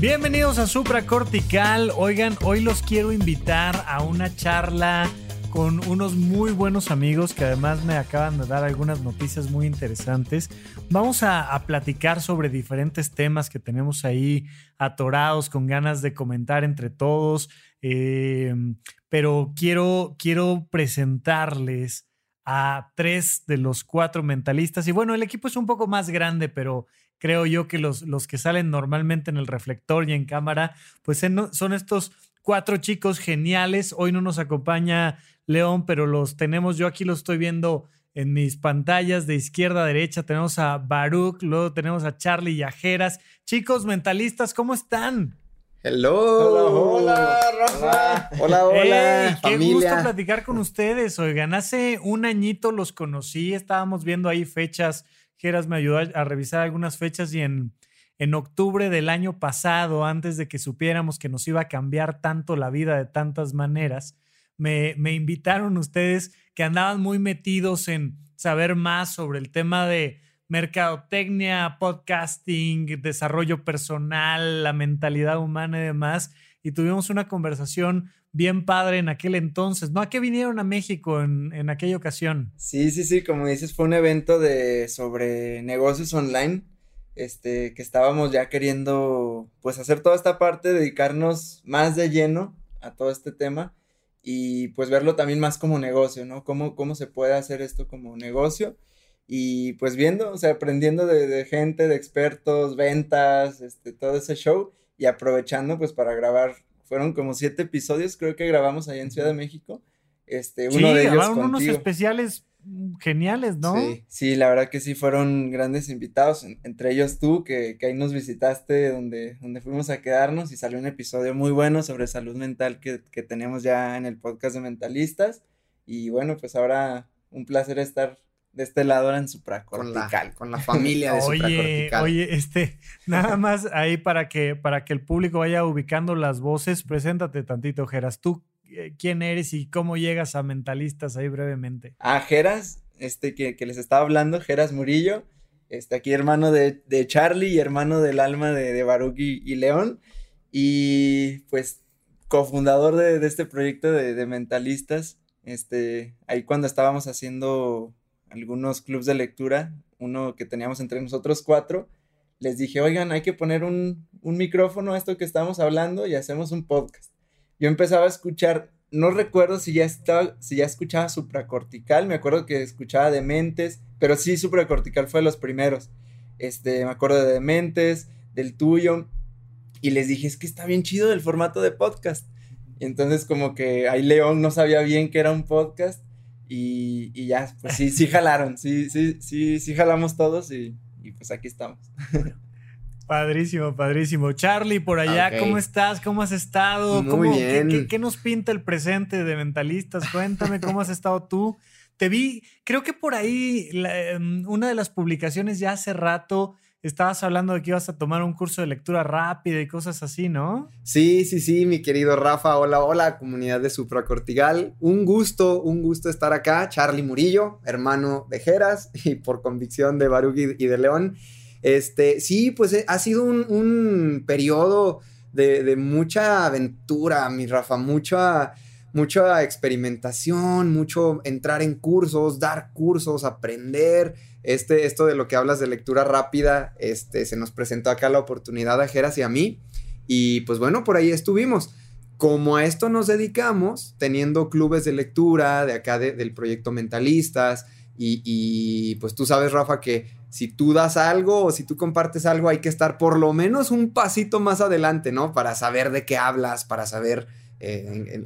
Bienvenidos a Supracortical. Oigan, hoy los quiero invitar a una charla con unos muy buenos amigos que además me acaban de dar algunas noticias muy interesantes. Vamos a, platicar sobre diferentes temas que tenemos ahí atorados con ganas de comentar entre todos, eh, pero quiero, quiero presentarles a tres de los cuatro mentalistas. Y bueno, el equipo es un poco más grande, pero creo yo que los, los que salen normalmente en el reflector y en cámara, pues son estos cuatro chicos geniales. Hoy no nos acompaña León, pero los tenemos, yo aquí los estoy viendo en mis pantallas de izquierda a derecha. Tenemos a Baruch, luego tenemos a Charlie y a Jeras. Chicos mentalistas, ¿cómo están? Hello. Hola, hola, Rafa. Hola, hola. qué gusto platicar con ustedes. Oigan, hace un añito los conocí, estábamos viendo ahí fechas. Me ayudó a revisar algunas fechas y en, en octubre del año pasado, antes de que supiéramos que nos iba a cambiar tanto la vida de tantas maneras, me, me invitaron ustedes que andaban muy metidos en saber más sobre el tema de mercadotecnia, podcasting, desarrollo personal, la mentalidad humana y demás. Y tuvimos una conversación bien padre en aquel entonces, ¿no? ¿A qué vinieron a México en, en aquella ocasión? Sí, sí, sí, como dices, fue un evento de sobre negocios online, este, que estábamos ya queriendo, pues, hacer toda esta parte, dedicarnos más de lleno a todo este tema y pues verlo también más como negocio, ¿no? Cómo, cómo se puede hacer esto como negocio y pues viendo, o sea, aprendiendo de, gente, de expertos, ventas, este, todo ese show y aprovechando pues para grabar, fueron como siete episodios, creo que grabamos ahí en Ciudad de México, este, uno de ellos contigo. unos especiales geniales, ¿no? Sí, sí, la verdad que sí fueron grandes invitados, entre ellos tú, que, que, ahí nos visitaste donde, donde fuimos a quedarnos y salió un episodio muy bueno sobre salud mental que, que tenemos ya en el podcast de Mentalistas. Y bueno, pues ahora un placer estar de este lado en supracortical. Con la, familia de oye, supracortical. Oye, este, nada más ahí para que, para que el público vaya ubicando las voces, preséntate tantito, Geras. ¿Tú eh, quién eres y cómo llegas a Mentalistas ahí brevemente? Ah, Geras, este que, les estaba hablando, Geras Murillo, este aquí hermano de, Charlie y hermano del alma de, de Baruch y, León. Y pues cofundador de, de este proyecto de, de Mentalistas. Este, ahí cuando estábamos haciendo algunos clubs de lectura, uno que teníamos entre nosotros cuatro, les dije, oigan, hay que poner un, micrófono a esto que estamos hablando y hacemos un podcast. Yo empezaba a escuchar, no recuerdo si ya estaba, si ya escuchaba supracortical, me acuerdo que escuchaba Dementes, pero sí supracortical fue de los primeros. Este, me acuerdo de Dementes, del tuyo, y les dije, es que está bien chido el formato de podcast. Entonces como que ahí León no sabía bien que era un podcast y, ya, pues sí, sí jalaron, sí, sí, sí, sí jalamos todos y, pues aquí estamos. Padrísimo, padrísimo. Charlie, por allá, ¿cómo estás? ¿Cómo has estado? Muy bien. Qué, nos pinta el presente de Mentalistas? Cuéntame cómo has estado tú. Te vi, creo que por ahí, em, una de las publicaciones ya hace rato estabas hablando de que ibas a tomar un curso de lectura rápida y cosas así, ¿no? Sí, sí, sí, mi querido Rafa. Hola, hola, comunidad de Supracortigal. Un gusto, un gusto estar acá. Charlie Murillo, hermano de Jeras y por convicción de Baruch y de León. Este, sí, pues eh, ha sido un, periodo de, de, mucha aventura, mi Rafa, mucha, mucha experimentación, mucho entrar en cursos, dar cursos, aprender este, esto de lo que hablas de lectura rápida, este, se nos presentó acá la oportunidad a Jeras y a mí. Y pues bueno, por ahí estuvimos. Como a esto nos dedicamos, teniendo clubes de lectura de acá del proyecto Mentalistas, y, pues tú sabes, Rafa, que si tú das algo o si tú compartes algo, hay que estar por lo menos un pasito más adelante, ¿no? Para saber de qué hablas, para saber eh,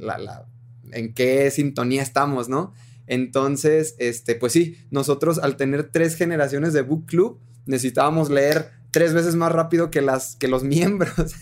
en qué sintonía estamos, ¿no? Entonces, este, pues sí, nosotros al tener tres generaciones de book club, necesitábamos leer tres veces más rápido que, las, que los miembros.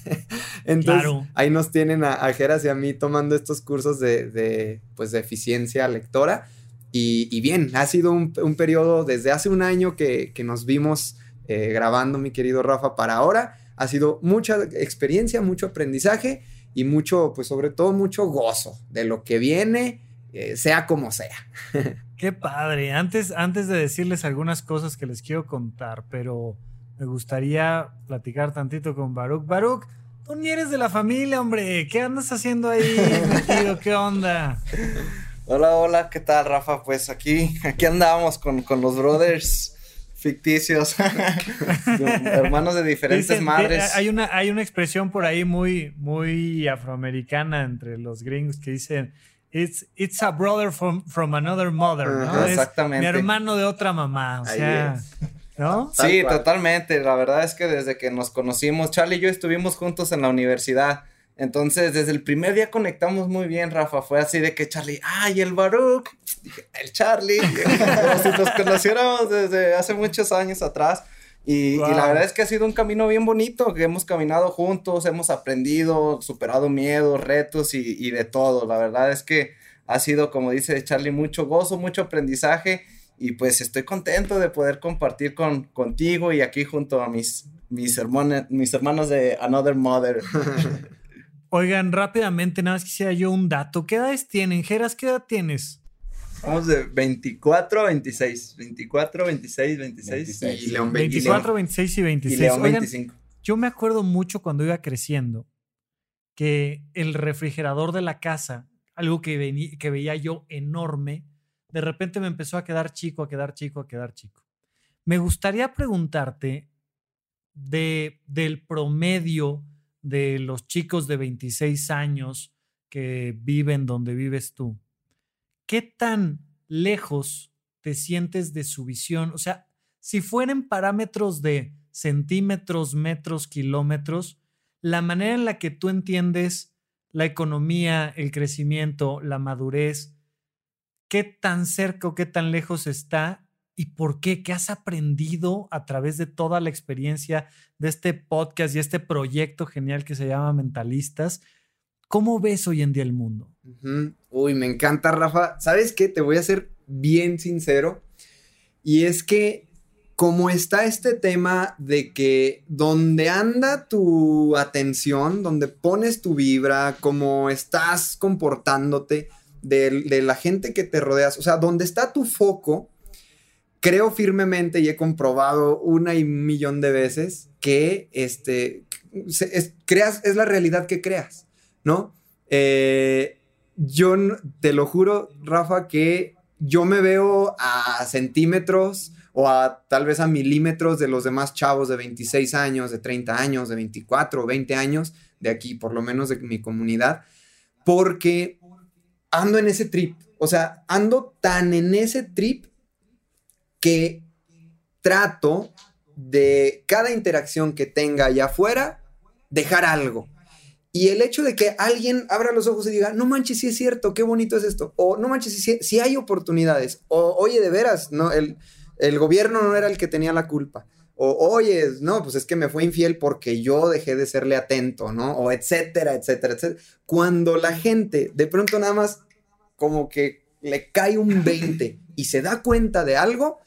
Entonces, ahí nos tienen a, a, Geras y a mí tomando estos cursos de, pues, de eficiencia lectora. Y, bien, ha sido un, un, periodo desde hace un año que, que nos vimos eh, grabando, mi querido Rafa, para ahora. Ha sido mucha experiencia, mucho aprendizaje y mucho, pues sobre todo mucho gozo de lo que viene, eh, sea como sea. Qué padre. Antes, antes de decirles algunas cosas que les quiero contar, pero me gustaría platicar tantito con Baruch. Baruch, tú ni eres de la familia, hombre. ¿Qué andas haciendo ahí, tío? ¿Qué onda? Hola, hola, ¿qué tal, Rafa? Pues aquí, aquí andamos con, con los brothers ficticios, hermanos de diferentes madres. Hay una, hay una expresión por ahí muy, muy afroamericana entre los gringos que dicen It's, it's a brother from, from another mother, ¿no? exactamente. mi hermano de otra mamá, o sea, ¿no? Sí, totalmente. La verdad es que desde que nos conocimos, Charlie y yo estuvimos juntos en la universidad. Entonces, desde el primer día conectamos muy bien, Rafa. Fue así de que Charlie, ay, el Baruch, el Charlie, como si nos conociéramos desde hace muchos años atrás. Y, la verdad es que ha sido un camino bien bonito, que hemos caminado juntos, hemos aprendido, superado miedos, retos y, y de todo. La verdad es que ha sido, como dice Charlie, mucho gozo, mucho aprendizaje y pues estoy contento de poder compartir con, contigo y aquí junto a mis, mis, hermanos, mis hermanos de Another Mother. Oigan, rápidamente, nada más quisiera yo un dato. ¿Qué edades tienen? Geras, ¿qué edad tienes? Vamos de 24 a 26. 24, 26, 26. y León 24, 26 y 26. Y León 25. yo me acuerdo mucho cuando iba creciendo que el refrigerador de la casa, algo que, que veía yo enorme, de repente me empezó a quedar chico, a quedar chico, a quedar chico. Me gustaría preguntarte de, del promedio de los chicos de 26 años que viven donde vives tú, ¿qué tan lejos te sientes de su visión? O sea, si fueran parámetros de centímetros, metros, kilómetros, la manera en la que tú entiendes la economía, el crecimiento, la madurez, qué tan cerca o qué tan lejos está ¿Y por qué? ¿Qué has aprendido a través de toda la experiencia de este podcast y este proyecto genial que se llama Mentalistas? ¿Cómo ves hoy en día el mundo? Uy, me encanta, Rafa. ¿Sabes qué? Te voy a ser bien sincero. Y es que como está este tema de que donde anda tu atención, donde pones tu vibra, cómo estás comportándote, de, la gente que te rodeas, o sea, donde está tu foco, creo firmemente y he comprobado una y millón de veces que este, es, creas, es la realidad que creas, ¿no? Eh, yo te lo juro, Rafa, que yo me veo a centímetros o a tal vez a milímetros de los demás chavos de 26 años, de 30 años, de 24 o 20 años, de aquí, por lo menos de mi comunidad, porque ando en ese trip. O sea, ando tan en ese trip que trato de cada interacción que tenga allá afuera, dejar algo. Y el hecho de que alguien abra los ojos y diga, no manches, si es cierto, qué bonito es esto. O no manches, si, si hay oportunidades. O oye, de veras, no, el, el gobierno no era el que tenía la culpa. O oye, no, pues es que me fue infiel porque yo dejé de serle atento, ¿no? O etcétera, etcétera, etcétera. Cuando la gente de pronto nada más como que le cae un 20 y se da cuenta de algo,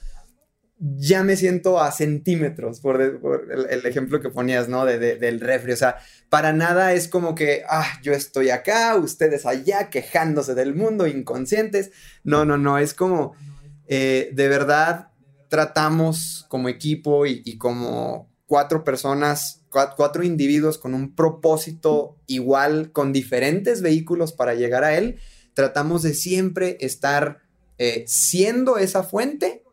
ya me siento a centímetros, por, el, ejemplo que ponías, ¿no? De, del refri. O sea, para nada es como que, ah, yo estoy acá, ustedes allá, quejándose del mundo, inconscientes. No, no, no, es como, eh, de verdad, tratamos como equipo y, como cuatro personas, cuatro, individuos con un propósito igual, con diferentes vehículos para llegar a él, tratamos de siempre estar eh, siendo esa fuente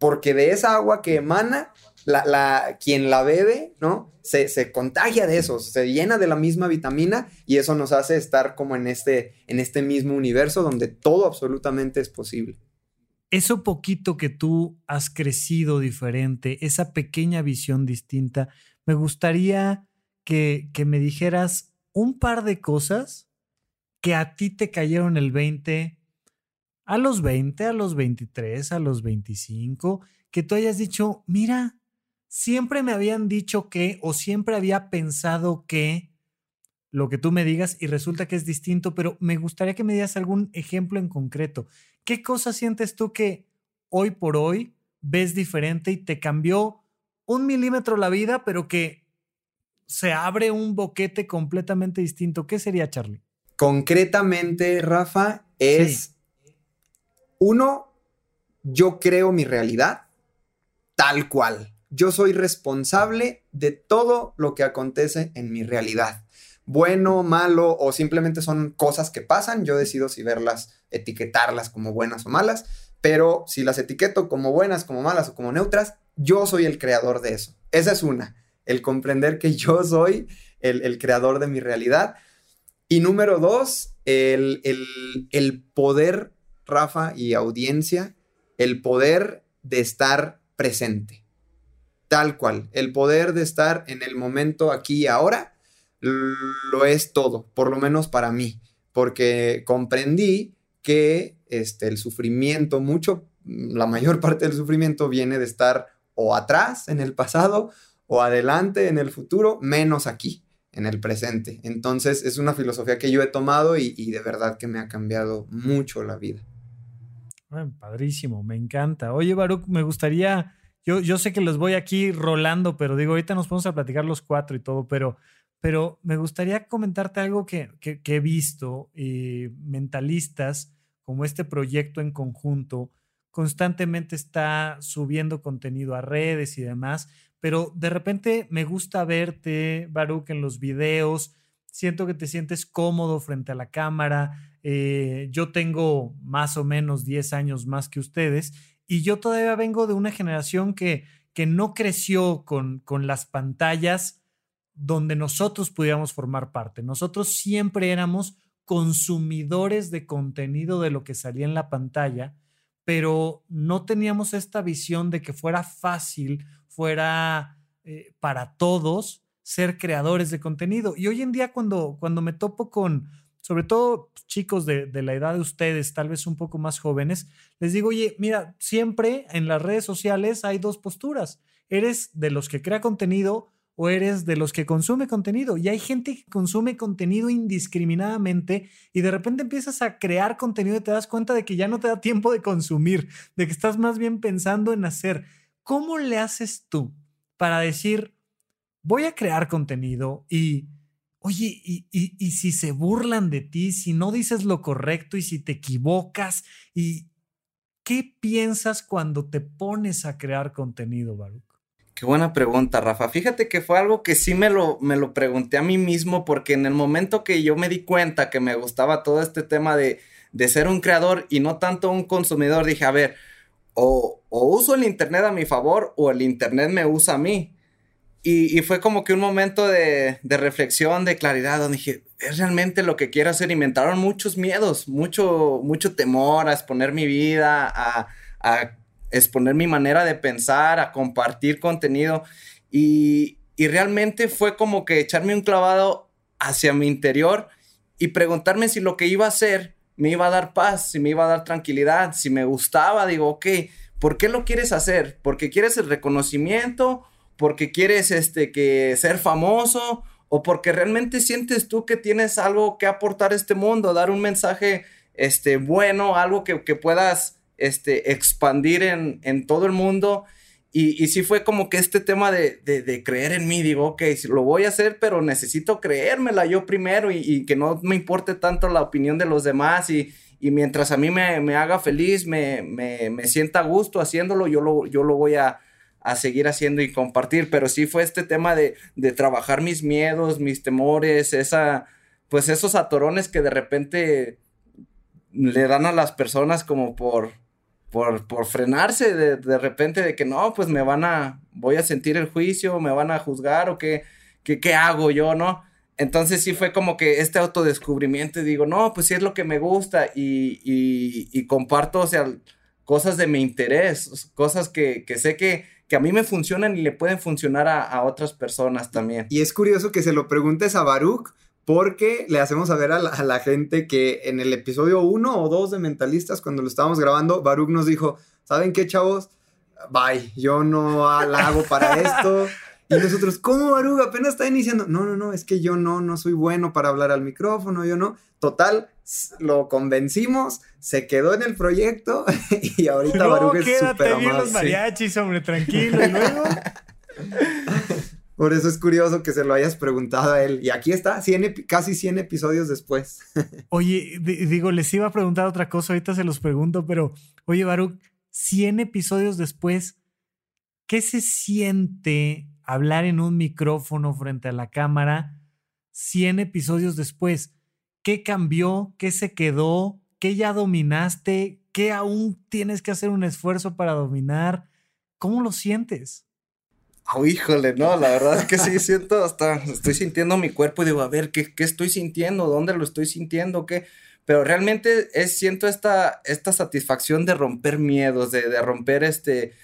porque de esa agua que emana, la, quien la bebe, ¿no? Se, se, contagia de eso, se llena de la misma vitamina y eso nos hace estar como en este, en este mismo universo donde todo absolutamente es posible. Eso poquito que tú has crecido diferente, esa pequeña visión distinta, me gustaría que, que me dijeras un par de cosas que a ti te cayeron el 20 a los 20, a los 23, a los 25, que tú hayas dicho, mira, siempre me habían dicho que o siempre había pensado que lo que tú me digas y resulta que es distinto, pero me gustaría que me dieras algún ejemplo en concreto. ¿Qué cosa sientes tú que hoy por hoy ves diferente y te cambió un milímetro la vida, pero que se abre un boquete completamente distinto? ¿Qué sería, Charlie? Concretamente, Rafa, es uno, yo creo mi realidad tal cual yo soy responsable de todo lo que acontece en mi realidad. Bueno, malo o simplemente son cosas que pasan, yo decido si verlas, etiquetarlas como buenas o malas, pero si las etiqueto como buenas, como malas o como neutras, yo soy el creador de eso. Esa es una, el comprender que yo soy el, creador de mi realidad. Y número dos, el, el poder, Rafa y audiencia, el poder de estar presente tal cual. El poder de estar en el momento aquí y ahora lo es todo, por lo menos para mí, porque comprendí que este, el sufrimiento, mucho, la mayor parte del sufrimiento viene de estar o atrás en el pasado o adelante en el futuro, menos aquí, en el presente. Entonces es una filosofía que yo he tomado y, y de verdad que me ha cambiado mucho la vida. Padrísimo, me encanta. Oye, Baruch, me gustaría yo, sé que los voy aquí rolando, pero digo, ahorita nos vamos a platicar los cuatro y todo, pero, pero me gustaría comentarte algo que, he visto, eh, mentalistas, como este proyecto en conjunto, constantemente está subiendo contenido a redes y demás, pero de repente me gusta verte, Baruch, en los videos, siento que te sientes cómodo frente a la cámara, eh, yo tengo más o menos 10 años más que ustedes y yo todavía vengo de una generación que, que no creció con, con las pantallas donde nosotros pudiéramos formar parte. Nosotros siempre éramos consumidores de contenido de lo que salía en la pantalla, pero no teníamos esta visión de que fuera fácil, fuera eh, para todos ser creadores de contenido. Y hoy en día cuando, cuando me topo con, sobre todo chicos de, la edad de ustedes, tal vez un poco más jóvenes, les digo, oye, mira, siempre en las redes sociales hay dos posturas. ¿Eres de los que crea contenido o eres de los que consume contenido? Y hay gente que consume contenido indiscriminadamente y de repente empiezas a crear contenido y te das cuenta de que ya no te da tiempo de consumir, de que estás más bien pensando en hacer. ¿Cómo le haces tú para decir, voy a crear contenido y Oye, y, si se burlan de ti, si no dices lo correcto y si te equivocas, y ¿qué piensas cuando te pones a crear contenido, Baruch? Qué buena pregunta, Rafa. Fíjate que fue algo que sí me lo, me lo pregunté a mí mismo, porque en el momento que yo me di cuenta que me gustaba todo este tema de, de ser un creador y no tanto un consumidor, dije, a ver, o, o uso el Internet a mi favor o el Internet me usa a mí. Y, fue como que un momento de, reflexión, de claridad, donde dije, es realmente lo que quiero hacer. Y me entraron muchos miedos, mucho, mucho temor a exponer mi vida, a, exponer mi manera de pensar, a compartir contenido. Y, y realmente fue como que echarme un clavado hacia mi interior y preguntarme si lo que iba a hacer me iba a dar paz, si me iba a dar tranquilidad, si me gustaba. Digo, ok, ¿por qué lo quieres hacer? ¿Porque quieres el reconocimiento? Porque quieres este, que ser famoso o porque realmente sientes tú que tienes algo que aportar a este mundo, dar un mensaje este, bueno, algo que, puedas este, expandir en, todo el mundo. Y, y, sí fue como que este tema de, creer en mí, digo, ok, lo voy a hacer, pero necesito creérmela yo primero y, que no me importe tanto la opinión de los demás y, mientras a mí me, haga feliz, me, me, sienta gusto haciéndolo, yo lo, yo lo voy a, a seguir haciendo y compartir, pero sí fue este tema de, de trabajar mis miedos, mis temores, esa, pues esos atorones que de repente le dan a las personas como por, por, por frenarse de, de, repente de que no, pues me van a, voy a sentir el juicio, me van a juzgar o qué, qué, qué hago yo, ¿no? Entonces sí fue como que este autodescubrimiento digo, no, pues sí es lo que me gusta y, y, y comparto, o sea, cosas de mi interés, cosas que, que sé que, que a mí me funcionan y le pueden funcionar a, otras personas también. Y es curioso que se lo preguntes a Baruch porque le hacemos saber a la, a la gente que en el episodio 1 o 2 de Mentalistas, cuando lo estábamos grabando, Baruch nos dijo, ¿saben qué, chavos? bye, yo no la hago para esto. Y nosotros, ¿cómo Baruga? Apenas está iniciando. No, no, no, es que yo no, no soy bueno para hablar al micrófono, yo no. Total, lo convencimos, se quedó en el proyecto y ahorita no, Baruga es súper amable. los mariachis, hombre, tranquilo. Y luego... Por eso es curioso que se lo hayas preguntado a él. Y aquí está, casi 100 episodios después. Oye, digo, les iba a preguntar otra cosa, ahorita se los pregunto, pero oye, Baruch, 100 episodios después, ¿qué se siente hablar en un micrófono frente a la cámara 100 episodios después? ¿Qué cambió? ¿Qué se quedó? ¿Qué ya dominaste? ¿Qué aún tienes que hacer un esfuerzo para dominar? ¿Cómo lo sientes? Oh, híjole, no, la verdad es que sí siento hasta, estoy sintiendo mi cuerpo y digo, a ver, ¿qué, qué estoy sintiendo? ¿Dónde lo estoy sintiendo? ¿Qué? Pero realmente es, siento esta, esta satisfacción de romper miedos, de, de romper este,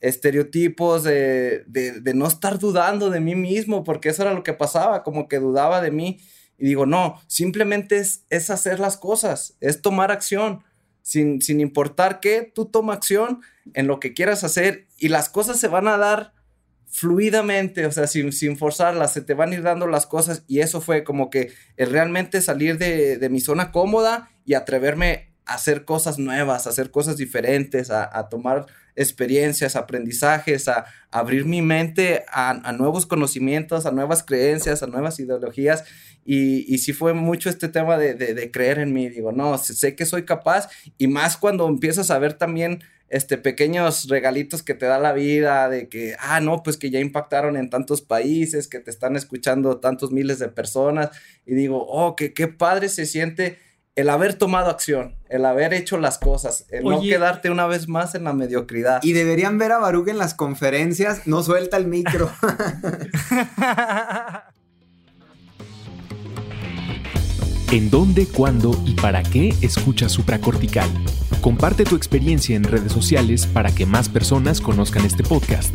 estereotipos, de, de, de, no estar dudando de mí mismo, porque eso era lo que pasaba, como que dudaba de mí. Y digo, no, simplemente es, es hacer las cosas, es tomar acción, sin, sin importar qué, tú toma acción en lo que quieras hacer y las cosas se van a dar fluidamente, o sea, sin, sin forzarlas, se te van a ir dando las cosas y eso fue como que el realmente salir de, de mi zona cómoda y atreverme a hacer cosas nuevas, a hacer cosas diferentes, a, a tomar experiencias, aprendizajes, a, abrir mi mente a, nuevos conocimientos, a nuevas creencias, a nuevas ideologías. Y, y sí fue mucho este tema de, de, de creer en mí. Digo, no, sé que soy capaz y más cuando empiezas a ver también este, pequeños regalitos que te da la vida, de que, ah, no, pues que ya impactaron en tantos países, que te están escuchando tantos miles de personas, y digo, oh, que qué padre se siente el haber tomado acción, el haber hecho las cosas, el Oye, no quedarte una vez más en la mediocridad. Y deberían ver a Baruch en las conferencias, no suelta el micro. ¿En dónde, cuándo y para qué escuchas supracortical? Comparte tu experiencia en redes sociales para que más personas conozcan este podcast.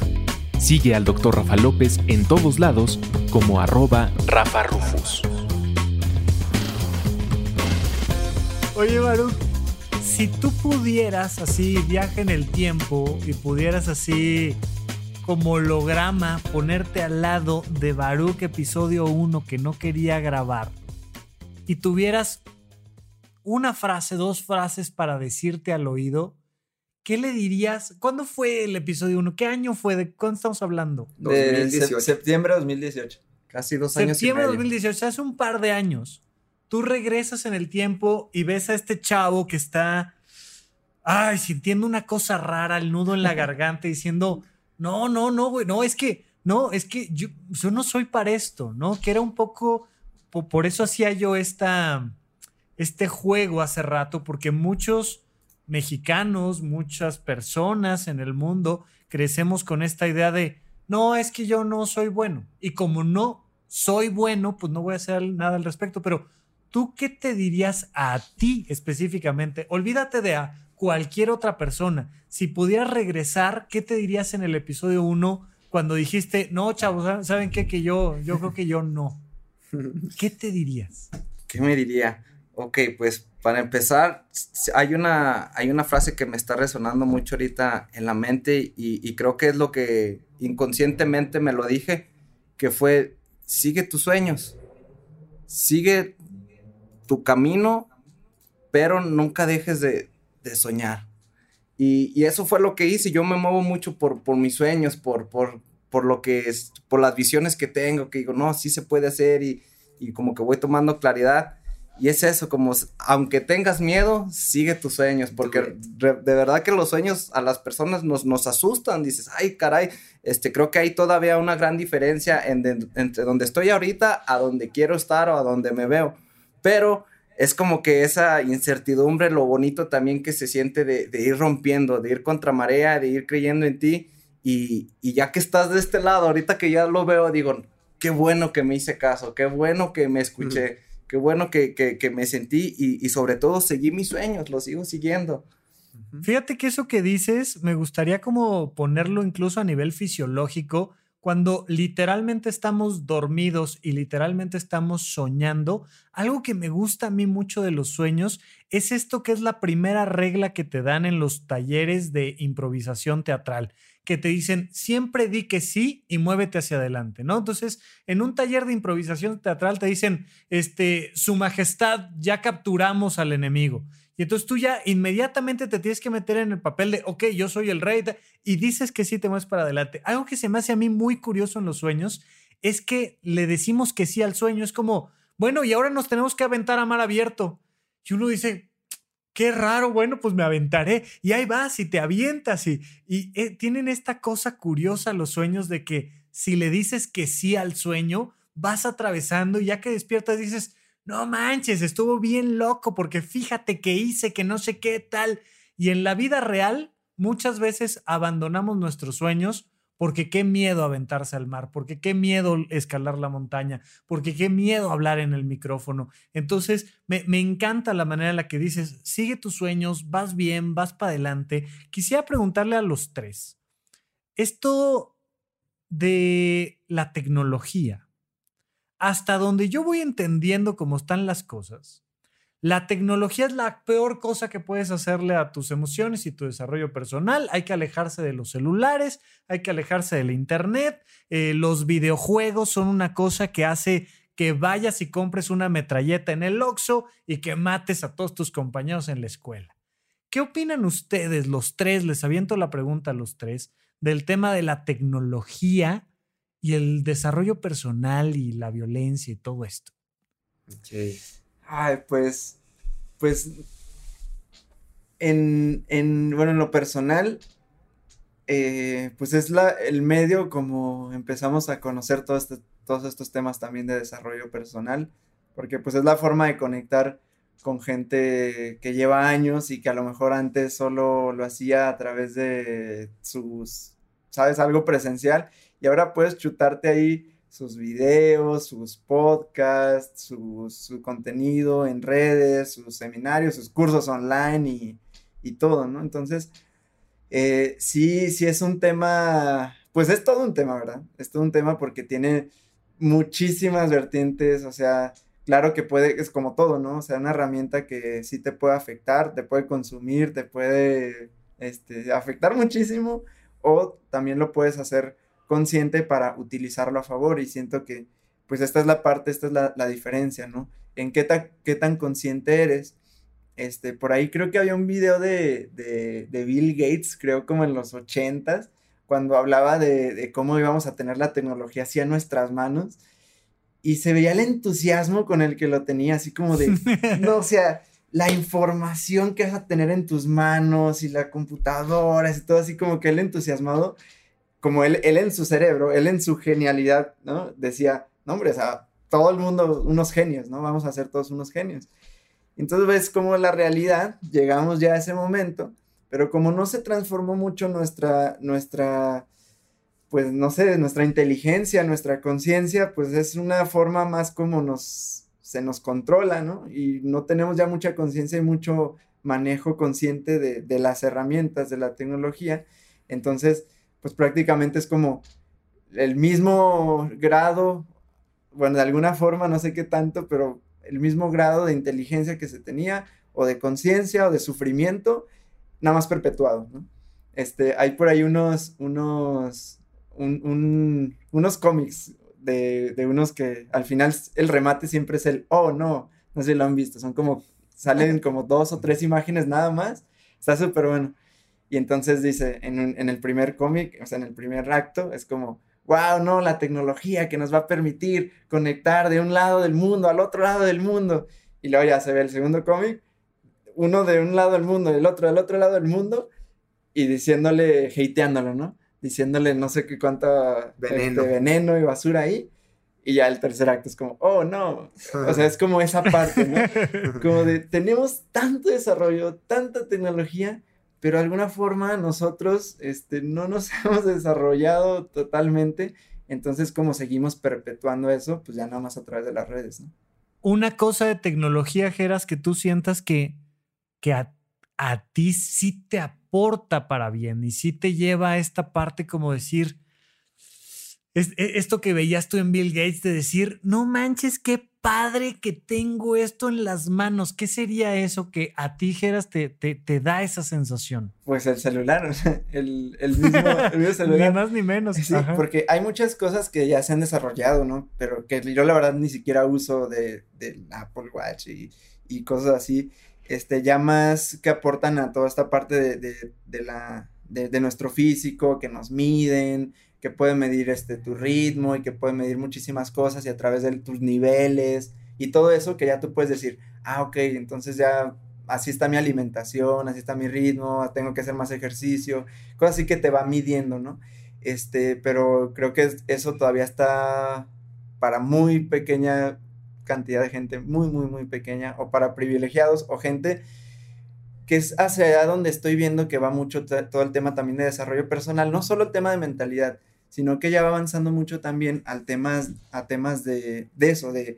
Sigue al Dr. Rafa López en todos lados como arroba Rafa Rufus. Oye, Baruch, si tú pudieras así viaje en el tiempo y pudieras así como holograma ponerte al lado de Baruch episodio 1 que no quería grabar, y tuvieras una frase, dos frases para decirte al oído, ¿qué le dirías? ¿Cuándo fue el episodio 1? ¿Qué año fue? ¿De cuándo estamos hablando? De 2018. septiembre de 2018. Casi dos años. Septiembre de 2018, hace un par de años. Tú regresas en el tiempo y ves a este chavo que está, ay, sintiendo una cosa rara, el nudo en la garganta, diciendo, no, no, no, güey, no, es que, no, es que yo, yo no soy para esto, ¿no? Que era un poco por eso hacía yo esta, este juego hace rato, porque muchos mexicanos, muchas personas en el mundo crecemos con esta idea de, no, es que yo no soy bueno. Y como no soy bueno, pues no voy a hacer nada al respecto. Pero tú, ¿qué te dirías a ti específicamente? Olvídate de a cualquier otra persona. Si pudieras regresar, ¿qué te dirías en el episodio 1 cuando dijiste, no, chavos, ¿saben qué? Que yo, yo creo que yo no. ¿Qué te dirías? ¿Qué me diría? Ok, pues para empezar, hay una, hay una frase que me está resonando mucho ahorita en la mente y, y, creo que es lo que inconscientemente me lo dije, que fue, sigue tus sueños, sigue tu camino, pero nunca dejes de, de soñar. Y, y, eso fue lo que hice, yo me muevo mucho por, por mis sueños, por, por, por lo que es, por las visiones que tengo, que digo, no, sí se puede hacer y, y como que voy tomando claridad. Y es eso, como aunque tengas miedo, sigue tus sueños, porque de verdad que los sueños a las personas nos, nos asustan. Dices, ay, caray, este, creo que hay todavía una gran diferencia en de, entre donde estoy ahorita a donde quiero estar o a donde me veo. Pero es como que esa incertidumbre, lo bonito también que se siente de, de ir rompiendo, de ir contra marea, de ir creyendo en ti y, y, ya que estás de este lado, ahorita que ya lo veo, digo, qué bueno que me hice caso, qué bueno que me escuché, qué bueno que, que, que me sentí y, y, sobre todo seguí mis sueños, los sigo siguiendo. Fíjate que eso que dices, me gustaría como ponerlo incluso a nivel fisiológico, cuando literalmente estamos dormidos y literalmente estamos soñando, algo que me gusta a mí mucho de los sueños es esto que es la primera regla que te dan en los talleres de improvisación teatral, que te dicen siempre di que sí y muévete hacia adelante, ¿no? Entonces, en un taller de improvisación teatral te dicen, este, su majestad, ya capturamos al enemigo. Y entonces tú ya inmediatamente te tienes que meter en el papel de, ok, yo soy el rey, y dices que sí te mueves para adelante. Algo que se me hace a mí muy curioso en los sueños es que le decimos que sí al sueño. Es como, bueno, y ahora nos tenemos que aventar a mar abierto. Y uno dice, qué raro, bueno, pues me aventaré. Y ahí vas y te avientas. Y, eh, tienen esta cosa curiosa los sueños de que si le dices que sí al sueño, vas atravesando y ya que despiertas dices, no manches, estuvo bien loco porque fíjate que hice que no sé qué tal. Y en la vida real, muchas veces abandonamos nuestros sueños porque qué miedo aventarse al mar, porque qué miedo escalar la montaña, porque qué miedo hablar en el micrófono. Entonces, me, me encanta la manera en la que dices, sigue tus sueños, vas bien, vas para adelante. Quisiera preguntarle a los tres, esto de la tecnología, hasta donde yo voy entendiendo cómo están las cosas, la tecnología es la peor cosa que puedes hacerle a tus emociones y tu desarrollo personal. Hay que alejarse de los celulares, hay que alejarse del internet. Eh, los videojuegos son una cosa que hace que vayas y compres una metralleta en el Oxxo y que mates a todos tus compañeros en la escuela. ¿Qué opinan ustedes, los tres? Les aviento la pregunta a los tres del tema de la tecnología y el desarrollo personal y la violencia y todo esto. Okay. Ay, pues, pues, en, en, bueno, en lo personal, eh, pues es la, el medio como empezamos a conocer todo este, todos estos temas también de desarrollo personal, porque pues es la forma de conectar con gente que lleva años y que a lo mejor antes solo lo hacía a través de sus, sabes, algo presencial y ahora puedes chutarte ahí sus videos, sus podcasts, su, contenido en redes, sus seminarios, sus cursos online y, todo, ¿no? Entonces, eh, sí, sí es un tema, pues es todo un tema, ¿verdad? Es todo un tema porque tiene muchísimas vertientes, o sea, claro que puede, es como todo, ¿no? O sea, una herramienta que sí te puede afectar, te puede consumir, te puede este, afectar muchísimo, o también lo puedes hacer consciente para utilizarlo a favor y siento que pues esta es la parte, esta es la, diferencia, ¿no? En qué, qué tan consciente eres. Este, por ahí creo que había un video de, de, Bill Gates, creo como en los ochentas, cuando hablaba de, de, cómo íbamos a tener la tecnología así a nuestras manos y se veía el entusiasmo con el que lo tenía, así como de, no, o sea, la información que vas a tener en tus manos y la computadora y todo así como que él entusiasmado como él, él en su cerebro, él en su genialidad, ¿no? Decía, no, hombre, todo el mundo, unos genios, ¿no? Vamos a ser todos unos genios. Entonces ves como la realidad, llegamos ya a ese momento, pero como no se transformó mucho nuestra, nuestra, pues no sé, nuestra inteligencia, nuestra conciencia, pues es una forma más como nos, se nos controla, ¿no? Y no tenemos ya mucha conciencia y mucho manejo consciente de, de las herramientas de la tecnología. Entonces, pues prácticamente es como el mismo grado, bueno, de alguna forma, no sé qué tanto, pero el mismo grado de inteligencia que se tenía, o de conciencia, o de sufrimiento, nada más perpetuado. Este, hay por ahí unos, unos, unos cómics de, de, unos que al final el remate siempre es el, oh, no, no sé si lo han visto, son como, salen como dos o tres imágenes nada más, está súper bueno. Y entonces dice, en, el primer cómic, o sea, en el primer acto, es como, wow, no, la tecnología que nos va a permitir conectar de un lado del mundo al otro lado del mundo. Y luego ya se ve el segundo cómic, uno de un lado del mundo el otro del otro lado del mundo, y diciéndole, hateándolo, ¿no? Diciéndole no sé qué cuánta veneno. Este, veneno y basura ahí. Y ya el tercer acto es como, oh no. O sea, es como esa parte, ¿no? Como de, tenemos tanto desarrollo, tanta tecnología, pero de alguna forma nosotros este, no nos hemos desarrollado totalmente, entonces como seguimos perpetuando eso, pues ya nada más a través de las redes. Una cosa de tecnología, Geras, que tú sientas que, que a, a ti sí te aporta para bien y sí te lleva a esta parte como decir, e, esto que veías tú en Bill Gates de decir, no manches, qué padre que tengo esto en las manos. ¿Qué sería eso que a ti, Geras, te, te, da esa sensación? Pues el celular, el, el, mismo, celular. ni más ni menos. Sí, porque hay muchas cosas que ya se han desarrollado, ¿no? Pero que yo la verdad ni siquiera uso de, del Apple Watch y, y, cosas así, este, ya más que aportan a toda esta parte de, de, de la, de, nuestro físico, que nos miden, que puede medir este, tu ritmo y que puede medir muchísimas cosas y a través de tus niveles y todo eso que ya tú puedes decir, ah, ok, entonces ya así está mi alimentación, así está mi ritmo, tengo que hacer más ejercicio, cosas así que te va midiendo, ¿no? Este, pero creo que eso todavía está para muy pequeña cantidad de gente, muy, muy, muy pequeña, o para privilegiados o gente que es hacia allá donde estoy viendo que va mucho todo el tema también de desarrollo personal, no solo el tema de mentalidad, sino que ya va avanzando mucho también al temas, a temas de, eso, de,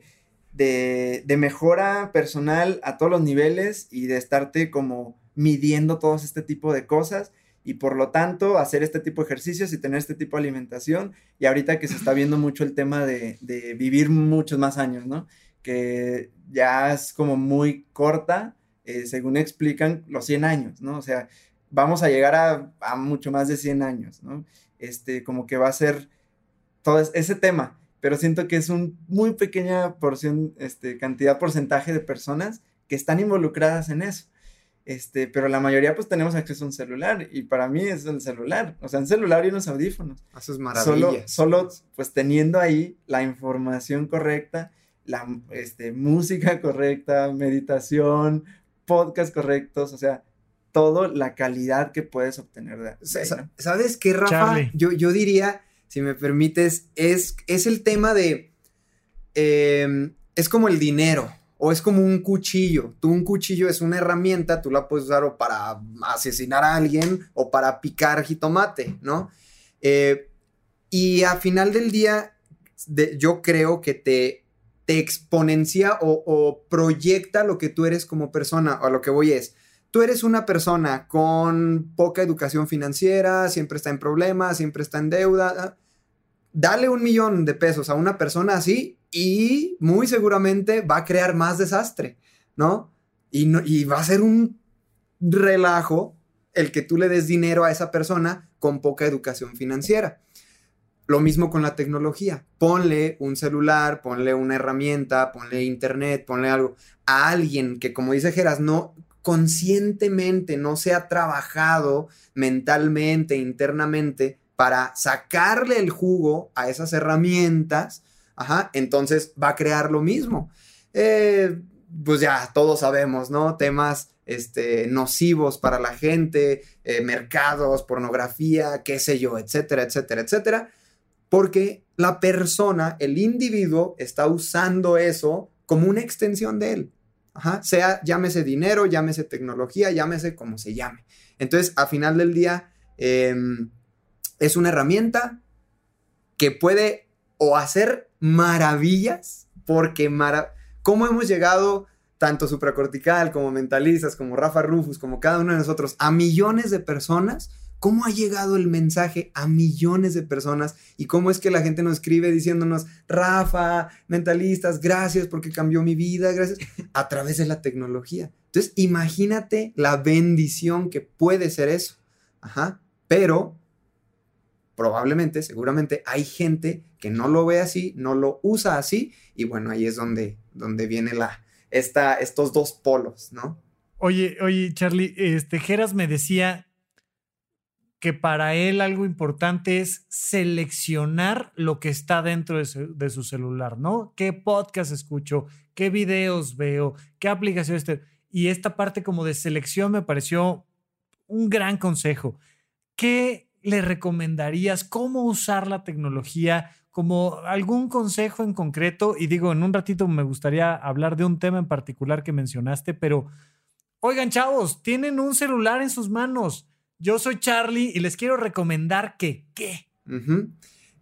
de, mejora personal a todos los niveles y de estarte como midiendo todos este tipo de cosas y por lo tanto hacer este tipo de ejercicios y tener este tipo de alimentación y ahorita que se está viendo mucho el tema de, de vivir muchos más años, ¿no? Que ya es como muy corta, eh, según explican, los 100 años, ¿no? O sea, vamos a llegar a, a mucho más de 100 años, ¿no? Este, como que va a ser todo ese tema, pero siento que es un muy pequeña porción, este, cantidad, porcentaje de personas que están involucradas en eso. Este, pero la mayoría pues tenemos acceso a un celular y para mí es el celular, o sea, un celular y unos audífonos. Eso es maravilloso. Solo, pues teniendo ahí la información correcta, la este, música correcta, meditación, podcast correctos, o sea, todo la calidad que puedes obtener de, ¿Sabes qué, Rafa? Yo, yo diría, si me permites, es, es el tema de... Em, es como el dinero o es como un cuchillo. Tú un cuchillo es una herramienta, tú la puedes usar o para asesinar a alguien o para picar jitomate, ¿no? Eh, y a final del día, yo creo que te, te exponencia o, o, proyecta lo que tú eres como persona. O a lo que voy es, tú eres una persona con poca educación financiera, siempre está en problemas, siempre está en deuda, ah, dale un millón de pesos a una persona así y muy seguramente va a crear más desastre, ¿no? Y, va a ser un relajo el que tú le des dinero a esa persona con poca educación financiera. Lo mismo con la tecnología. Ponle un celular, ponle una herramienta, ponle internet, ponle algo a alguien que, como dice Geras, no conscientemente no se ha trabajado mentalmente, internamente, para sacarle el jugo a esas herramientas, entonces va a crear lo mismo. Eh, pues ya todos sabemos, ¿no? Temas este, nocivos para la gente, eh, mercados, pornografía, qué sé yo, etcétera, etcétera, etcétera, porque la persona, el individuo, está usando eso como una extensión de él. Sea, llámese dinero, llámese tecnología, llámese como se llame. Entonces, a final del día, em, es una herramienta que puede o hacer maravillas, porque mara ¿cómo hemos llegado tanto supracortical como mentalistas, como Rafa Rufus, como cada uno de nosotros, a millones de personas cómo ha llegado el mensaje a millones de personas y cómo es que la gente nos escribe diciéndonos, Rafa, mentalistas, gracias porque cambió mi vida, gracias, a través de la tecnología. Entonces, imagínate la bendición que puede ser eso. Ajá, pero probablemente, seguramente hay gente que no lo ve así, no lo usa así y bueno, ahí es donde, donde viene la, esta, estos dos polos, ¿no? Oye, oye, Charlie, este, Geras me decía que para él algo importante es seleccionar lo que está dentro de su, celular, ¿no? ¿Qué podcast escucho? ¿Qué videos veo? ¿Qué aplicaciones? Y esta parte como de selección me pareció un gran consejo. ¿Qué le recomendarías? ¿Cómo usar la tecnología? Como algún consejo en concreto, y digo, en un ratito me gustaría hablar de un tema en particular que mencionaste, pero oigan, chavos, tienen un celular en sus manos yo soy Charlie y les quiero recomendar que qué.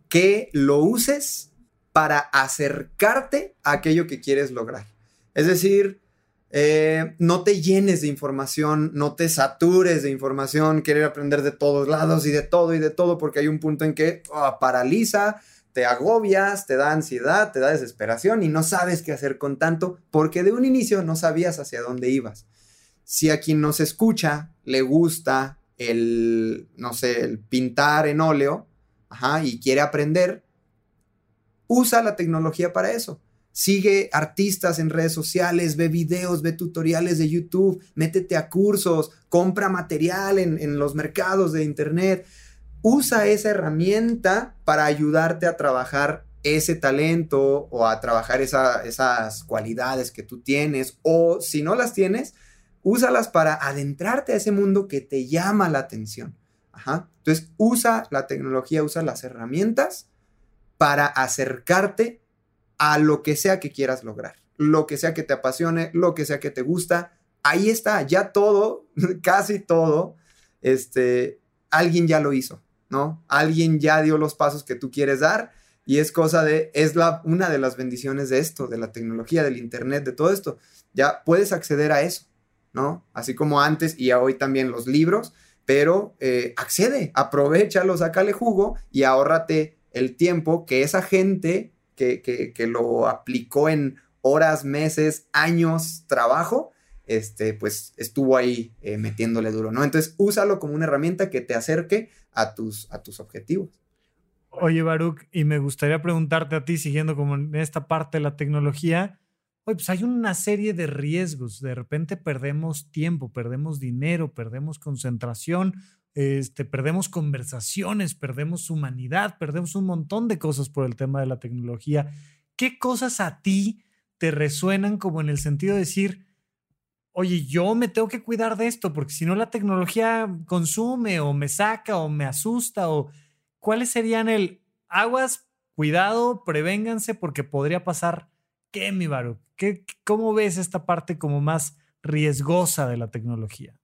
Que lo uses para acercarte a aquello que quieres lograr. Es decir, eh, no te llenes de información, no te satures de información, querer aprender de todos lados y de todo y de todo, porque hay un punto en que ah, paraliza, te agobias, te da ansiedad, te da desesperación y no sabes qué hacer con tanto porque de un inicio no sabías hacia dónde ibas. Si a quien nos escucha le gusta el, no sé, el pintar en óleo, y quiere aprender, usa la tecnología para eso. Sigue artistas en redes sociales, ve videos, ve tutoriales de YouTube, métete a cursos, compra material en, en los mercados de Internet usa esa herramienta para ayudarte a trabajar ese talento o a trabajar esas cualidades que tú tienes o si no las tienes, úsalas para adentrarte a ese mundo que te llama la atención. Entonces, usa la tecnología, usa las herramientas para acercarte a lo que sea que quieras lograr, lo que sea que te apasione, lo que sea que te gusta. Ahí está, ya todo, casi todo, este, alguien ya lo hizo. ¿no? Alguien ya dio los pasos que tú quieres dar y es cosa de, es la, una de las bendiciones de esto, de la tecnología, del Internet, de todo esto. Ya puedes acceder a eso, ¿no? Así como antes y hoy también los libros, pero eh, accede, aprovechalo, sácale jugo y ahórrate el tiempo que esa gente que, que lo aplicó en horas, meses, años, trabajo, este, pues estuvo ahí eh, metiéndole duro, ¿no? Entonces, úsalo como una herramienta que te acerque a tus, a tus objetivos. Oye, Baruch, y me gustaría preguntarte a ti, siguiendo como en esta parte de la tecnología, oye, pues hay una serie de riesgos. De repente perdemos tiempo, perdemos dinero, perdemos concentración, este, perdemos conversaciones, perdemos humanidad, perdemos un montón de cosas por el tema de la tecnología. ¿Qué cosas a ti te resuenan como en el sentido de decir, oye, yo me tengo que cuidar de esto porque si no la tecnología consume o me saca o me asusta o cuáles serían el aguas, cuidado, prevénganse porque podría pasar qué, mi Baru, ¿Qué, ¿Cómo ves esta parte como más riesgosa de la tecnología?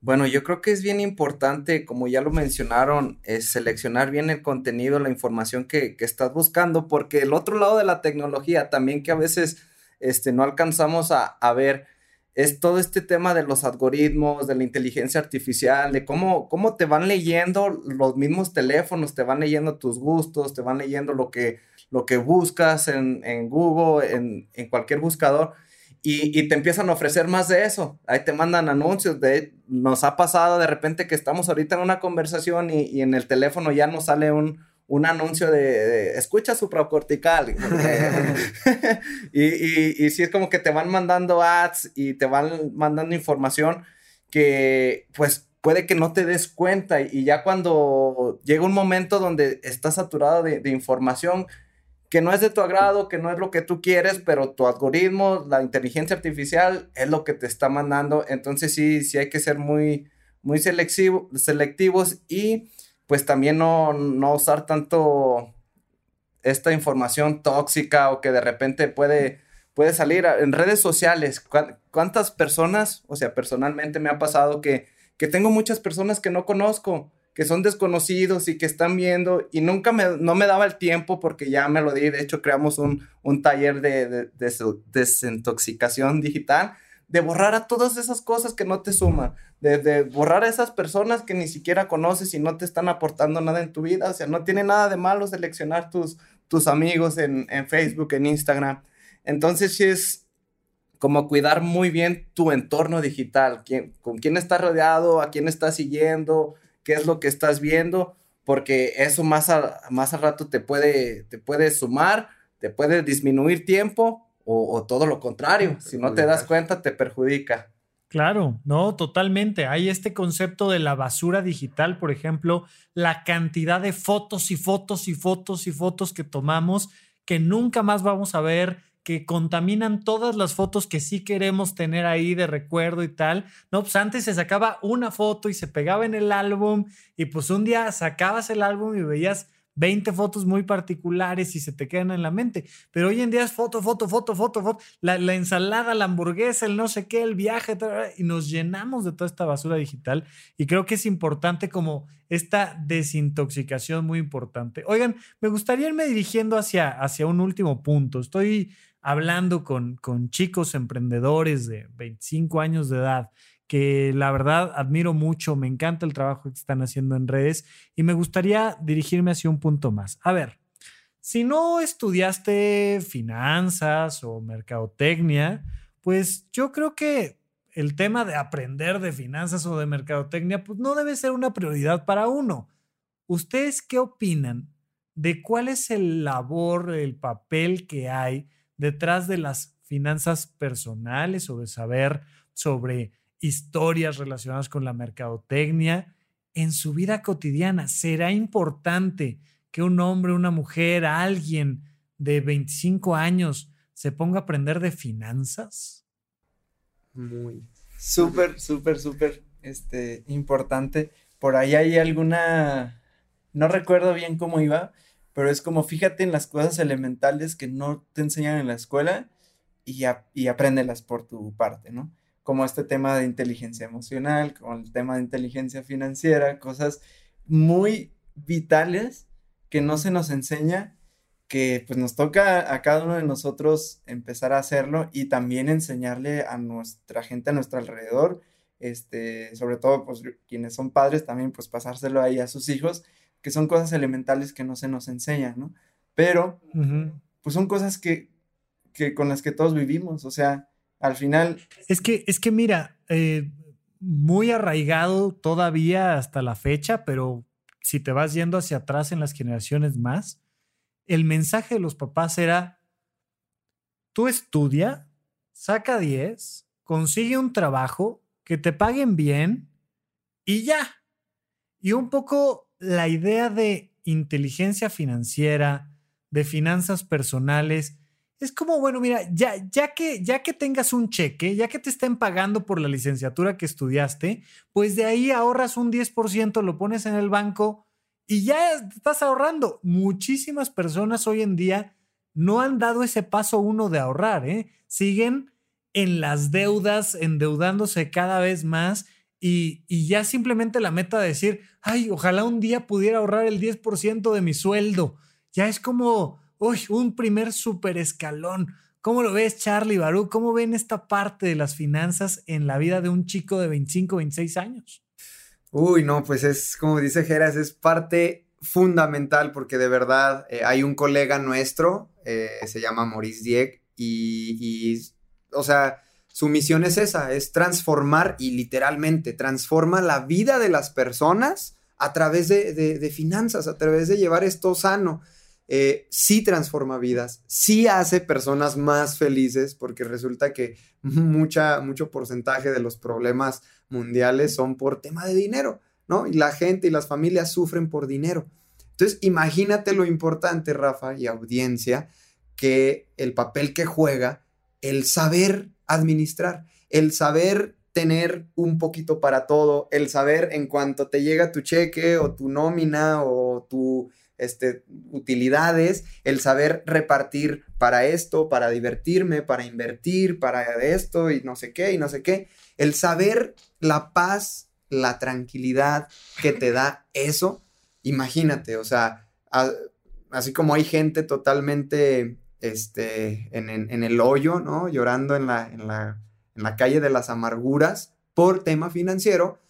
Bueno, yo creo que es bien importante, como ya lo mencionaron, es seleccionar bien el contenido, la información que, estás buscando, porque el otro lado de la tecnología también que a veces este, no alcanzamos a, a ver, es todo este tema de los algoritmos, de la inteligencia artificial, de cómo, cómo te van leyendo los mismos teléfonos, te van leyendo tus gustos, te van leyendo lo que, lo que buscas en, Google, en, cualquier buscador, y, te empiezan a ofrecer más de eso. Ahí te mandan anuncios, de, nos ha pasado de repente que estamos ahorita en una conversación y, y en el teléfono ya nos sale un, un anuncio de, escucha supracortical. y, y, y sí es como que te van mandando ads y te van mandando información que pues puede que no te des cuenta y ya cuando llega un momento donde estás saturado de, información que no es de tu agrado, que no es lo que tú quieres, pero tu algoritmo, la inteligencia artificial es lo que te está mandando. Entonces sí, sí hay que ser muy, muy selectivos y pues también no, usar tanto esta información tóxica o que de repente puede, puede salir en redes sociales. ¿Cuántas personas, o sea, personalmente me ha pasado que, que tengo muchas personas que no conozco, que son desconocidos y que están viendo y nunca me, no me daba el tiempo porque ya me lo di, de hecho creamos un, taller de, de desintoxicación digital de borrar a todas esas cosas que no te suman, de, borrar a esas personas que ni siquiera conoces y no te están aportando nada en tu vida. O sea, no tiene nada de malo seleccionar tus, tus amigos en, Facebook, en Instagram. Entonces, sí es como cuidar muy bien tu entorno digital, quién, con quién estás rodeado, a quién estás siguiendo, qué es lo que estás viendo, porque eso más, más al rato te puede, te puede sumar, te puede disminuir tiempo o, todo lo contrario, si no te das cuenta te perjudica. Claro, no, totalmente. Hay este concepto de la basura digital, por ejemplo, la cantidad de fotos y fotos y fotos y fotos que tomamos que nunca más vamos a ver, que contaminan todas las fotos que sí queremos tener ahí de recuerdo y tal. No, pues antes se sacaba una foto y se pegaba en el álbum y pues un día sacabas el álbum y veías 20 fotos muy particulares y se te quedan en la mente. Pero hoy en día es foto, foto, foto, foto, foto, la, ensalada, la hamburguesa, el no sé qué, el viaje, y nos llenamos de toda esta basura digital. Y creo que es importante como esta desintoxicación muy importante. Oigan, me gustaría irme dirigiendo hacia, hacia un último punto. Estoy hablando con, con chicos emprendedores de 25 años de edad que la verdad admiro mucho, me encanta el trabajo que están haciendo en redes y me gustaría dirigirme hacia un punto más. A ver, si no estudiaste finanzas o mercadotecnia, pues yo creo que el tema de aprender de finanzas o de mercadotecnia, pues no debe ser una prioridad para uno. ¿Ustedes qué opinan de cuál es el labor, el papel que hay detrás de las finanzas personales o de saber sobre historias relacionadas con la mercadotecnia en su vida cotidiana? ¿Será importante que un hombre, una mujer, alguien de 25 años se ponga a aprender de finanzas? Muy. Súper, súper, súper este, importante. Por ahí hay alguna, no recuerdo bien cómo iba, pero es como fíjate en las cosas elementales que no te enseñan en la escuela y, y apréndelas por tu parte, ¿no? Como este tema de inteligencia emocional, como el tema de inteligencia financiera, cosas muy vitales que no se nos enseña que pues nos toca a cada uno de nosotros empezar a hacerlo y también enseñarle a nuestra gente a nuestro alrededor, este, sobre todo pues quienes son padres también pues pasárselo ahí a sus hijos, que son cosas elementales que no se nos enseñan, ¿no? Pero pues son cosas que, que con las que todos vivimos, o sea, al final... Es que, es que mira, eh, muy arraigado todavía hasta la fecha, pero si te vas yendo hacia atrás en las generaciones más, el mensaje de los papás era, tú estudia, saca 10, consigue un trabajo, que te paguen bien y ya. Y un poco la idea de inteligencia financiera, de finanzas personales, es como, bueno, mira, ya, ya, que, ya que tengas un cheque, ya que te estén pagando por la licenciatura que estudiaste, pues de ahí ahorras un 10%, lo pones en el banco y ya estás ahorrando. Muchísimas personas hoy en día no han dado ese paso uno de ahorrar, ¿eh? Siguen en las deudas, endeudándose cada vez más y, ya simplemente la meta de decir, ay, ojalá un día pudiera ahorrar el 10% de mi sueldo. Ya es como, uy, un primer super escalón. ¿Cómo lo ves, Charlie Barú? ¿Cómo ven esta parte de las finanzas en la vida de un chico de 25, 26 años? Uy, no, pues es como dice Geras, es parte fundamental porque de verdad eh, hay un colega nuestro, eh, se llama Maurice Dieck, y, o sea, su misión es esa, es transformar y literalmente transforma la vida de las personas a través de finanzas, a través de llevar esto sano. Eh, sí transforma vidas, sí hace personas más felices, porque resulta que mucha, mucho porcentaje de los problemas mundiales son por tema de dinero, ¿no? Y la gente y las familias sufren por dinero. Entonces, imagínate lo importante, Rafa y audiencia, que el papel que juega el saber administrar, el saber tener un poquito para todo, el saber en cuanto te llega tu cheque o tu nómina o tu este, utilidades, el saber repartir para esto, para divertirme, para invertir, para esto y no sé qué y no sé qué. El saber la paz, la tranquilidad que te da eso, imagínate, o sea, así como hay gente totalmente este, en, el hoyo, ¿no? Llorando en la, en, la, en la calle de las amarguras por tema financiero,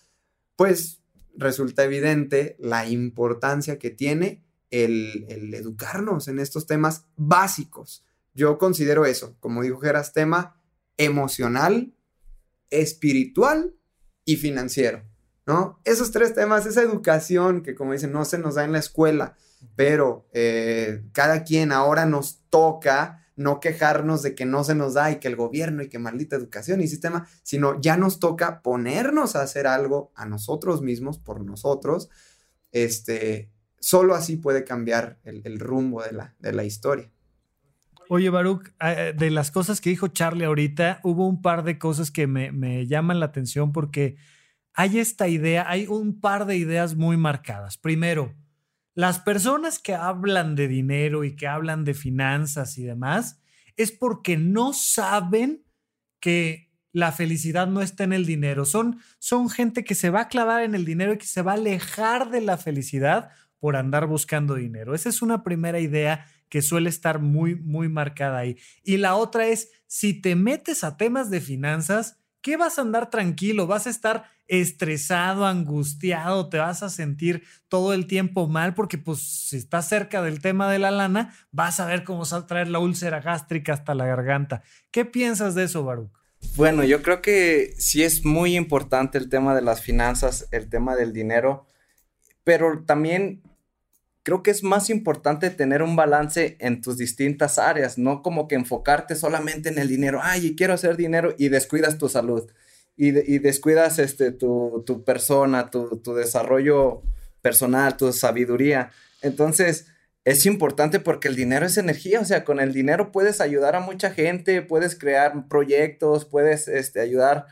pues resulta evidente la importancia que tiene el, educarnos en estos temas básicos. Yo considero eso, como dijo Geras, tema emocional, espiritual y financiero, ¿no? Esos tres temas, esa educación que como dicen, no se nos da en la escuela, pero eh, cada quien ahora nos toca no quejarnos de que no se nos da y que el gobierno y que maldita educación y sistema, sino ya nos toca ponernos a hacer algo a nosotros mismos, por nosotros, este, Solo así puede cambiar el, rumbo de la, de la historia. Oye, Baruch, eh, de las cosas que dijo Charlie ahorita, hubo un par de cosas que me, me, llaman la atención porque hay esta idea, hay un par de ideas muy marcadas. Primero, las personas que hablan de dinero y que hablan de finanzas y demás, es porque no saben que la felicidad no está en el dinero. Son, son gente que se va a clavar en el dinero y que se va a alejar de la felicidad por andar buscando dinero. Esa es una primera idea que suele estar muy, muy marcada ahí. Y la otra es, si te metes a temas de finanzas, ¿qué vas a andar tranquilo? ¿Vas a estar estresado, angustiado? ¿Te vas a sentir todo el tiempo mal? Porque pues si estás cerca del tema de la lana, vas a ver cómo se va a traer la úlcera gástrica hasta la garganta. ¿Qué piensas de eso, Baruch? Bueno, yo creo que sí es muy importante el tema de las finanzas, el tema del dinero, pero también creo que es más importante tener un balance en tus distintas áreas, no como que enfocarte solamente en el dinero, ay, quiero hacer dinero y descuidas tu salud y, descuidas este, tu, persona, tu, tu, desarrollo personal, tu sabiduría. Entonces, es importante porque el dinero es energía, o sea, con el dinero puedes ayudar a mucha gente, puedes crear proyectos, puedes este, ayudar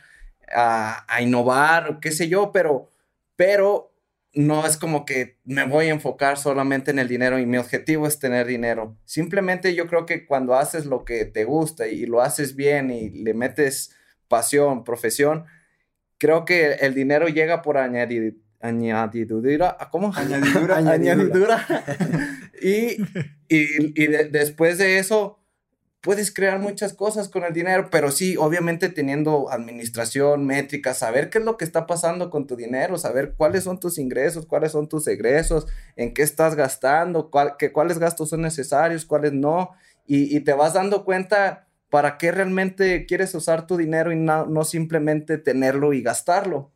a, a innovar, qué sé yo, pero, pero no es como que me voy a enfocar solamente en el dinero y mi objetivo es tener dinero. Simplemente yo creo que cuando haces lo que te gusta y lo haces bien y le metes profesión, creo que el dinero llega por añadir, añadidura, ¿cómo? Añadidura. añadidura. y y, después de eso, puedes crear muchas cosas con el dinero, pero sí, obviamente teniendo administración, métricas, saber qué es lo que está pasando con tu dinero, saber cuáles son tus ingresos, cuáles son tus egresos, en qué estás gastando, cuáles gastos son necesarios, cuáles no, y, te vas dando cuenta para qué realmente quieres usar tu dinero y no, simplemente tenerlo y gastarlo.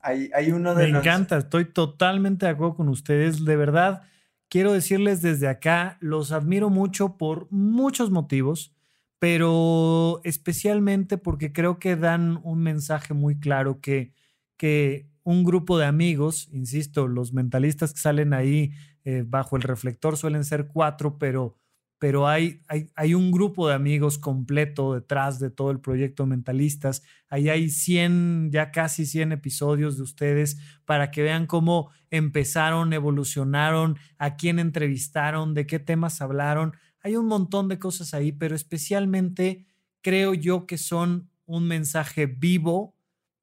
hay, hay, uno de Me encanta, estoy totalmente de acuerdo con ustedes, de verdad quiero decirles desde acá, los admiro mucho por muchos motivos, pero especialmente porque creo que dan un mensaje muy claro que, que un grupo de amigos, insisto, los mentalistas que salen ahí eh, bajo el reflector suelen ser cuatro, pero pero hay, hay, un grupo de amigos completo detrás de todo el proyecto Mentalistas. Ahí hay 100, ya casi 100 episodios de ustedes para que vean cómo empezaron, evolucionaron, a quién entrevistaron, de qué temas hablaron. Hay un montón de cosas ahí, pero especialmente creo yo que son un mensaje vivo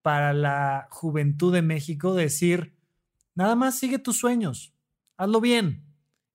para la juventud de México, decir, nada más sigue tus sueños, hazlo bien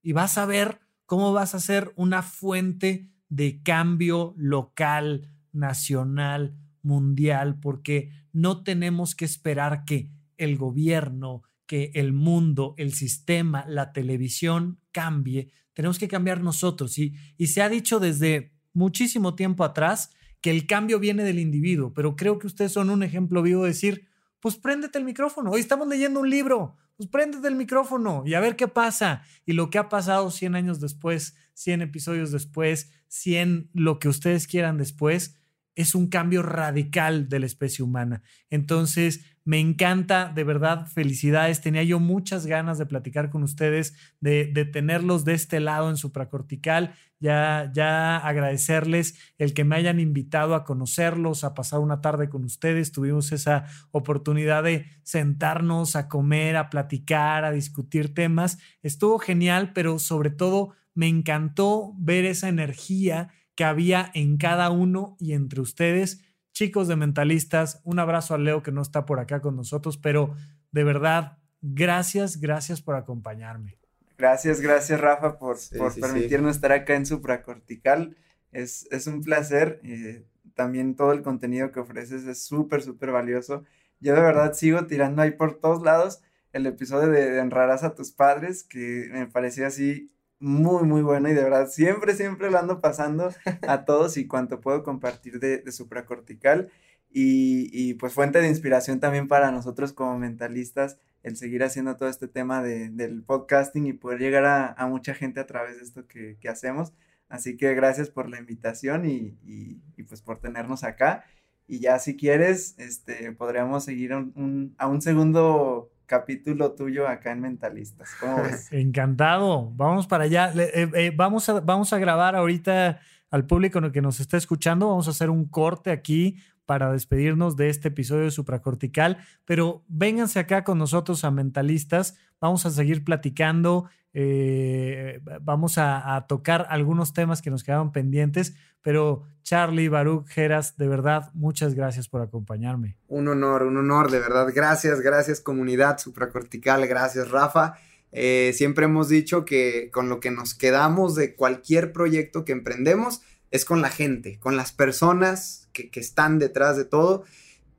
y vas a ver ¿Cómo vas a ser una fuente de cambio local, nacional, mundial? Porque no tenemos que esperar que el gobierno, que el mundo, el sistema, la televisión cambie. Tenemos que cambiar nosotros. Y, y se ha dicho desde muchísimo tiempo atrás que el cambio viene del individuo, pero creo que ustedes son un ejemplo vivo de decir, pues préndete el micrófono. Hoy estamos leyendo un libro, pues el micrófono y a ver qué pasa. Y lo que ha pasado 100 años después, 100 episodios después, 100 lo que ustedes quieran después, es un cambio radical de la especie humana. Entonces, me encanta, de verdad, felicidades. Tenía yo muchas ganas de platicar con ustedes, de, tenerlos de este lado en supracortical. Ya, ya agradecerles el que me hayan invitado a conocerlos, a pasar una tarde con ustedes. Tuvimos esa oportunidad de sentarnos a comer, a platicar, a discutir temas. Estuvo genial, pero sobre todo me encantó ver esa energía que había en cada uno y entre ustedes. Chicos de Mentalistas, un abrazo a Leo que no está por acá con nosotros, pero de verdad, gracias, gracias por acompañarme. Gracias, gracias Rafa por, por permitirnos estar acá en Supracortical. Es, es un placer. Eh, también todo el contenido que ofreces es súper, súper valioso. Yo de verdad sigo tirando ahí por todos lados el episodio de, de Enrarás a tus padres, que me parecía así muy, muy bueno y de verdad siempre, siempre lo ando pasando a todos y cuanto puedo compartir de, de supracortical y, y, pues fuente de inspiración también para nosotros como mentalistas el seguir haciendo todo este tema de, del podcasting y poder llegar a, a, mucha gente a través de esto que, que hacemos. Así que gracias por la invitación y, y, pues por tenernos acá. Y ya si quieres, este, podríamos seguir un, a un segundo capítulo tuyo acá en Mentalistas. ¿Cómo ves? Encantado. Vamos para allá. Eh, eh, vamos, a, vamos a grabar ahorita al público que nos está escuchando. Vamos a hacer un corte aquí para despedirnos de este episodio de Supracortical, pero vénganse acá con nosotros a Mentalistas, vamos a seguir platicando, eh, vamos a, tocar algunos temas que nos quedaban pendientes, pero Charlie, Baruch, Geras, de verdad, muchas gracias por acompañarme. Un honor, un honor, de verdad, gracias, gracias comunidad Supracortical, gracias Rafa. Eh, siempre hemos dicho que con lo que nos quedamos de cualquier proyecto que emprendemos, es con la gente, con las personas que, están detrás de todo.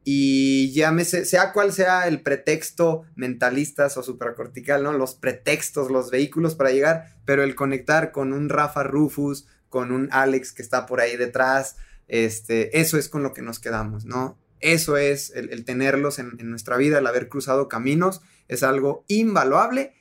y llámese, sea cual sea el pretexto mentalistas o supracortical, ¿no? Los pretextos, los vehículos para llegar, pero el conectar con un Rafa Rufus, con un Alex que está por ahí detrás, este, eso es con lo que nos quedamos, ¿no? Eso es el, tenerlos en, nuestra vida, el haber cruzado caminos, es algo invaluable.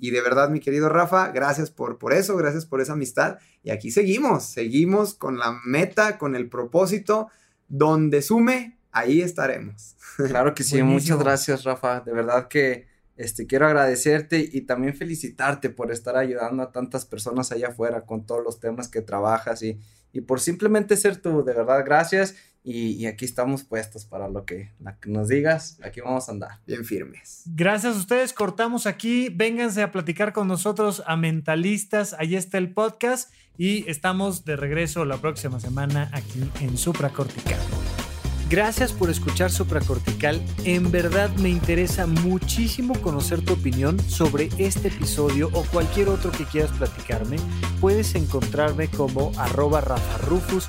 Y, de verdad, mi querido Rafa, gracias por, por eso, gracias por esa amistad. Y aquí seguimos, seguimos con la meta, con el propósito, donde sume, ahí estaremos. Claro que sí, muchas gracias, Rafa. De verdad que este, quiero agradecerte y también felicitarte por estar ayudando a tantas personas allá afuera con todos los temas que trabajas y, y por simplemente ser tú, de verdad, gracias. Y, aquí estamos puestos para lo que, nos digas. Aquí vamos a andar. Bien firmes. Gracias a ustedes. Cortamos aquí. Vénganse a platicar con nosotros a Mentalistas. Ahí está el podcast. Y estamos de regreso la próxima semana aquí en Supracortical. Gracias por escuchar Supracortical. En verdad me interesa muchísimo conocer tu opinión sobre este episodio o cualquier otro que quieras platicarme. Puedes encontrarme como arroba Rafa Rufus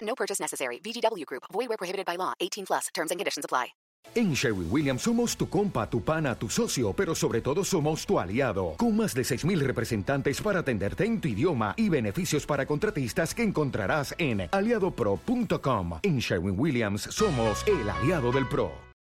No purchase necessary. VGW Group. Void where prohibited by law. 18 plus. Terms and conditions apply. En Sherwin Williams somos tu compa, tu pana, tu socio, pero sobre todo somos tu aliado. Con más de 6.000 representantes para atenderte en tu idioma y beneficios para contratistas que encontrarás en aliadopro.com. En Sherwin Williams somos el aliado del pro.